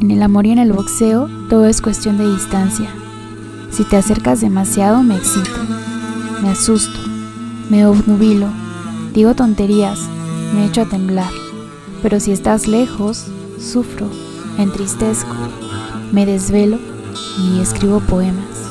En el amor y en el boxeo todo es cuestión de distancia. Si te acercas demasiado me excito, me asusto, me obnubilo, digo tonterías, me echo a temblar. Pero si estás lejos, sufro, entristezco, me desvelo y escribo poemas.